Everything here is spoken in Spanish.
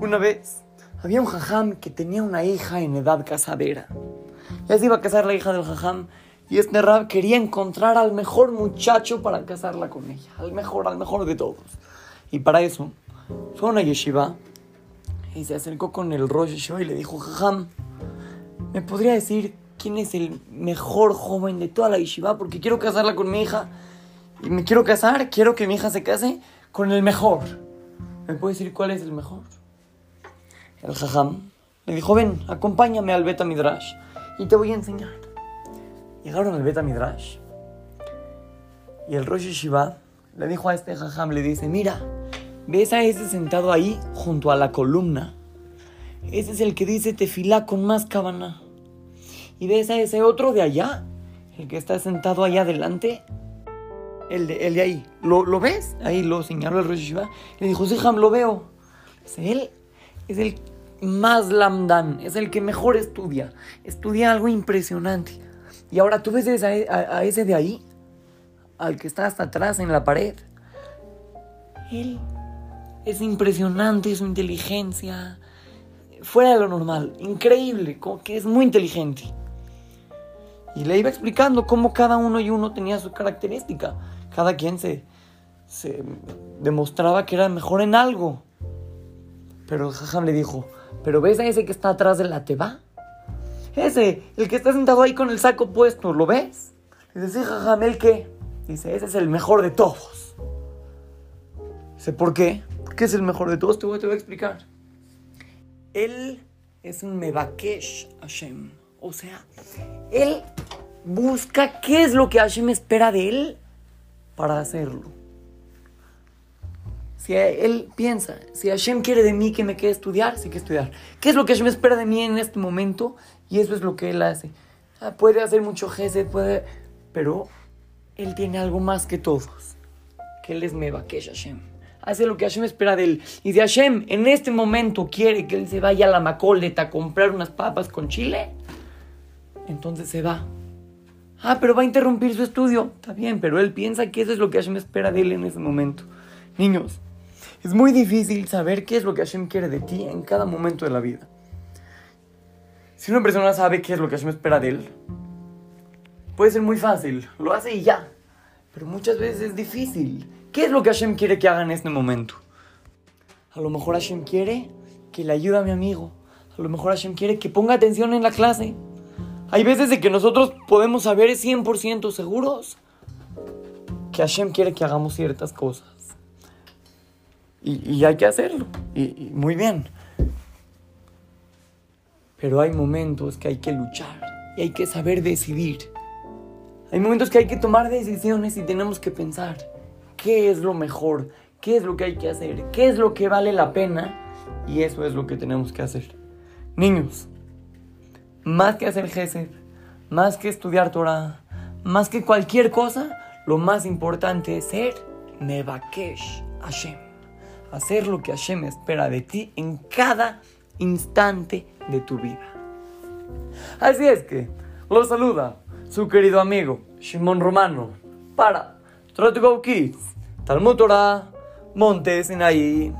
Una vez había un jajam que tenía una hija en edad casadera. Ya se iba a casar la hija del jajam y este rab quería encontrar al mejor muchacho para casarla con ella, al mejor, al mejor de todos. Y para eso fue a una yeshiva y se acercó con el Rosh Yeshiva y le dijo, jajam, ¿me podría decir quién es el mejor joven de toda la yeshiva? Porque quiero casarla con mi hija y me quiero casar, quiero que mi hija se case con el mejor. ¿Me puede decir cuál es el mejor? El jajam le dijo, ven, acompáñame al Beta Midrash y te voy a enseñar. Llegaron al Beta Midrash y el Rosh Yeshiva le dijo a este jajam, le dice, mira, ¿ves a ese sentado ahí junto a la columna? Ese es el que dice tefilá con más cabana. ¿Y ves a ese otro de allá? El que está sentado allá adelante. El de, el de ahí. ¿Lo, ¿Lo ves? Ahí lo señaló el Rosh Yeshiva. Le dijo, sí, Jam, lo veo. Dice, él es el más lamdan, es el que mejor estudia. Estudia algo impresionante. Y ahora tú ves a, a- ese de ahí, al que está hasta atrás en la pared. Él es impresionante su inteligencia, fuera de lo normal, increíble, como que es muy inteligente. Y le iba explicando cómo cada uno y uno tenía su característica. Cada quien se, se demostraba que era mejor en algo. Pero el jajam le dijo, ¿pero ves a ese que está atrás de la teba? Ese, el que está sentado ahí con el saco puesto, ¿lo ves? Dice, sí, jajam, ¿el qué? Dice, ese es el mejor de todos. Dice, ¿por qué? ¿Por qué es el mejor de todos? Te voy, te voy a explicar. Él es un Mebakesh Hashem. O sea, él busca qué es lo que Hashem espera de él para hacerlo. Si él piensa, si Hashem quiere de mí que me quede estudiar, sí que estudiar. ¿Qué es lo que Hashem espera de mí en este momento? Y eso es lo que él hace. Ah, puede hacer mucho gesed, puede... Pero él tiene algo más que todos. Que él es Mebakesh Hashem. Hace lo que Hashem espera de él. Y si Hashem en este momento quiere que él se vaya a la Macoleta a comprar unas papas con chile, entonces se va. Ah, pero va a interrumpir su estudio. Está bien, pero él piensa que eso es lo que Hashem espera de él en ese momento. Niños, es muy difícil saber qué es lo que Hashem quiere de ti en cada momento de la vida. Si una persona sabe qué es lo que Hashem espera de él, puede ser muy fácil, lo hace y ya. Pero muchas veces es difícil. ¿Qué es lo que Hashem quiere que haga en este momento? A lo mejor Hashem quiere que le ayude a mi amigo. A lo mejor Hashem quiere que ponga atención en la clase. Hay veces de que nosotros podemos saber 100% seguros que Hashem quiere que hagamos ciertas cosas. Y, hay que hacerlo. Y, y muy bien. Pero hay momentos que hay que luchar y hay que saber decidir. Hay momentos que hay que tomar decisiones y tenemos que pensar qué es lo mejor, qué es lo que hay que hacer, qué es lo que vale la pena y eso es lo que tenemos que hacer. Niños, más que hacer Gesed, más que estudiar Torah, más que cualquier cosa, lo más importante es ser Mebakesh Hashem. Hacer lo que Hashem espera de ti en cada instante de tu vida. Así es que, lo saluda su querido amigo Shimon Romano para Try Kids, Talmud Torah, Monte Sinaí.